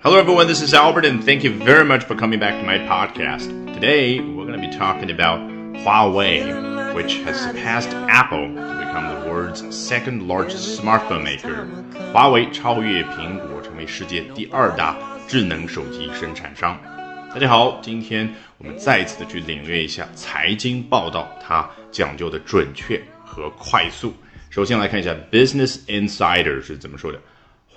Hello, everyone. This is Albert, and thank you very much for coming back to my podcast. Today, we're going to be talking about Huawei, which has surpassed Apple to become the world's second largest smartphone maker. 华为超越苹果，成为世界第二大智能手机生产商。大家好，今天我们再次的去领略一下财经报道，它讲究的准确和快速。首先来看一下 Business Insider 是怎么说的。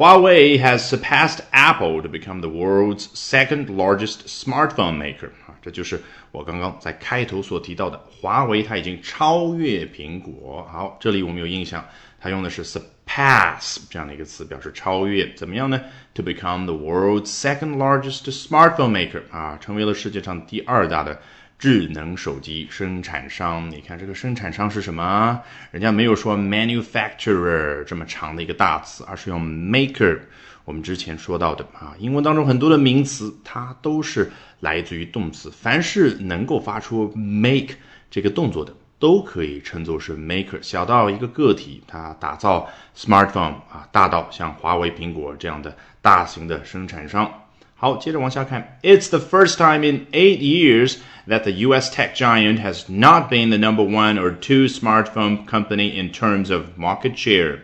Huawei has surpassed Apple to become the world's second largest smartphone maker 啊，这就是我刚刚在开头所提到的，华为它已经超越苹果。好，这里我们有印象，它用的是 surpass Pass 这样的一个词，表示超越。怎么样呢？To become the world's second largest smartphone maker 啊，成为了世界上第二大的。智能手机生产商，你看这个生产商是什么？人家没有说 manufacturer 这么长的一个大词，而是用 maker。我们之前说到的啊，英文当中很多的名词，它都是来自于动词。凡是能够发出 make 这个动作的，都可以称作是 maker。小到一个个体，它打造 smartphone 啊，大到像华为、苹果这样的大型的生产商。好，接着往下看。It's the first time in eight years that the U.S. tech giant has not been the number one or two smartphone company in terms of market share.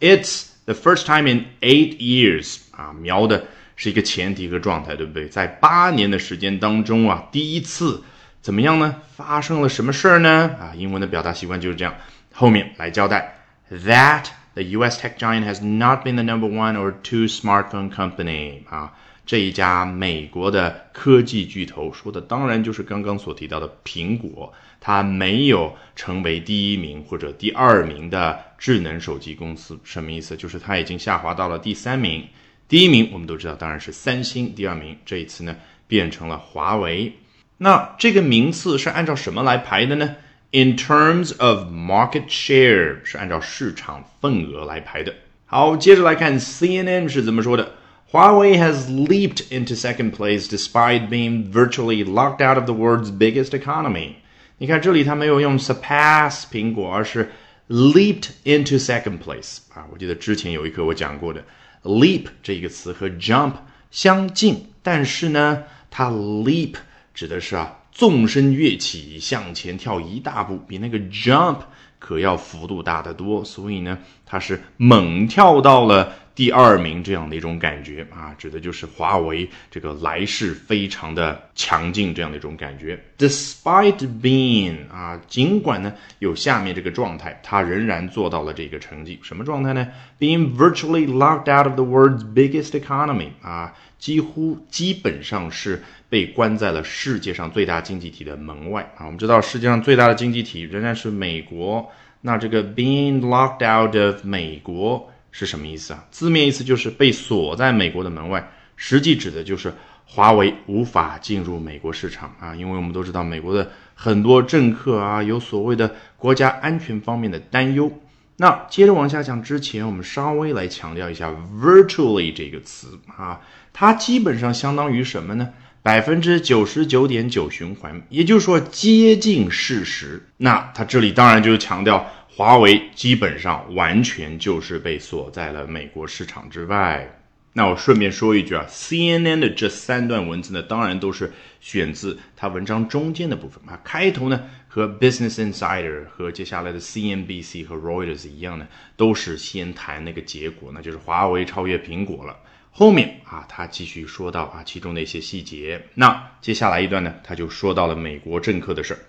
It's the first time in eight years 啊，瞄的是一个前提和状态，对不对？在八年的时间当中啊，第一次 怎么样呢？发生了什么事儿呢？啊，英文的表达习惯就是这样，后面来交代。That the U.S. tech giant has not been the number one or two smartphone company 啊。这一家美国的科技巨头说的当然就是刚刚所提到的苹果，它没有成为第一名或者第二名的智能手机公司，什么意思？就是它已经下滑到了第三名。第一名我们都知道当然是三星，第二名这一次呢变成了华为。那这个名次是按照什么来排的呢？In terms of market share 是按照市场份额来排的。好，接着来看 CNN 是怎么说的。Huawei has leaped into second place despite being virtually locked out of the world's biggest economy. 你看这里它没有用 surpass 苹果，而是 leaped into second place 啊！我记得之前有一课我讲过的，leap 这一个词和 jump 相近，但是呢，它 leap 指的是啊纵身跃起，向前跳一大步，比那个 jump 可要幅度大得多，所以呢，它是猛跳到了。第二名这样的一种感觉啊，指的就是华为这个来势非常的强劲这样的一种感觉。Despite being 啊，尽管呢有下面这个状态，它仍然做到了这个成绩。什么状态呢？Being virtually locked out of the world's biggest economy 啊，几乎基本上是被关在了世界上最大经济体的门外啊。我们知道世界上最大的经济体仍然是美国，那这个 being locked out of 美国。是什么意思啊？字面意思就是被锁在美国的门外，实际指的就是华为无法进入美国市场啊。因为我们都知道，美国的很多政客啊，有所谓的国家安全方面的担忧。那接着往下讲之前，我们稍微来强调一下 “virtually” 这个词啊，它基本上相当于什么呢？百分之九十九点九循环，也就是说接近事实。那它这里当然就是强调。华为基本上完全就是被锁在了美国市场之外。那我顺便说一句啊，CNN 的这三段文字呢，当然都是选自它文章中间的部分啊。开头呢和 Business Insider 和接下来的 CNBC 和 Reuters 一样呢，都是先谈那个结果，那就是华为超越苹果了。后面啊，他继续说到啊其中的一些细节。那接下来一段呢，他就说到了美国政客的事儿。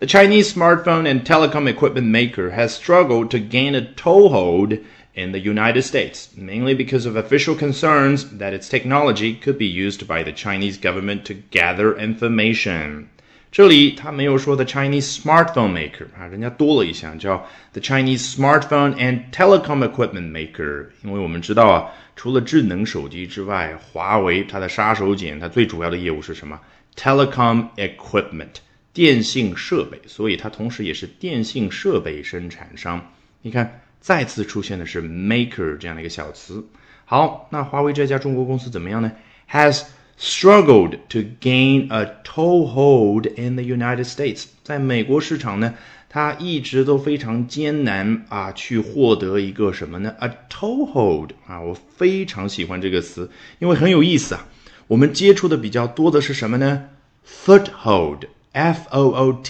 The Chinese smartphone and telecom equipment maker has struggled to gain a toehold in the United States, mainly because of official concerns that its technology could be used by the Chinese government to gather information. 这里他没有说 the Chinese smartphone maker 啊，人家多了一项叫 the Chinese smartphone and telecom equipment maker。因为我们知道啊，除了智能手机之外，华为它的杀手锏，它最主要的业务是什么？telecom equipment。 电信设备，所以它同时也是电信设备生产商。你看，再次出现的是 maker 这样的一个小词。好，那华为这家中国公司怎么样呢？Has struggled to gain a toehold in the United States，在美国市场呢，它一直都非常艰难啊，去获得一个什么呢？A toehold 啊，我非常喜欢这个词，因为很有意思啊。我们接触的比较多的是什么呢？Foothold Foothold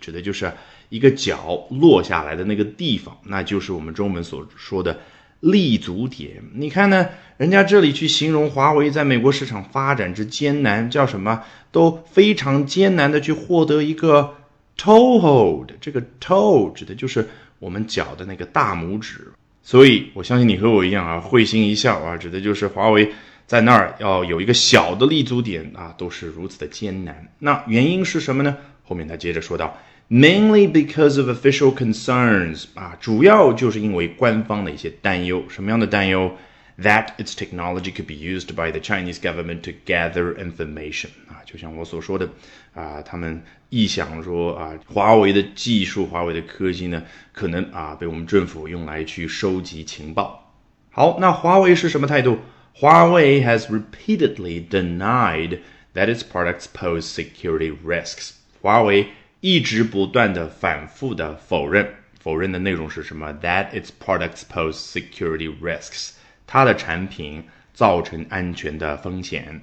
指的就是一个脚落下来的那个地方，那就是我们中文所说的立足点。你看呢？人家这里去形容华为在美国市场发展之艰难，叫什么？都非常艰难的去获得一个 toehold。这个 toe 指的就是我们脚的那个大拇指。所以我相信你和我一样啊，会心一笑啊，指的就是华为在那儿要有一个小的立足点啊，都是如此的艰难。那原因是什么呢？后面他接着说道，mainly because of official concerns 啊，主要就是因为官方的一些担忧。什么样的担忧？that its technology could be used by the Chinese government to gather information 啊，就像我所说的啊，他们臆想说啊，华为的技术、华为的科技呢，可能啊被我们政府用来去收集情报。好，那华为是什么态度？华为 has repeatedly denied that its products pose security risks。华为一直不断的、反复的否认，否认的内容是什么？That its products pose security risks。它的产品造成安全的风险。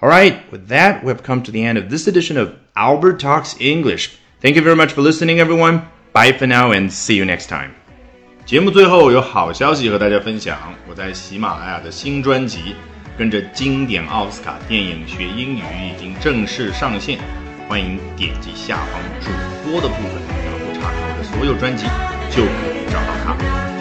All right, with that, we have come to the end of this edition of Albert Talks English. Thank you very much for listening, everyone. Bye for now and see you next time. 节目最后有好消息和大家分享，我在喜马拉雅的新专辑《跟着经典奥斯卡电影学英语》已经正式上线，欢迎点击下方主播的部分，然后查看我的所有专辑，就可以找到它。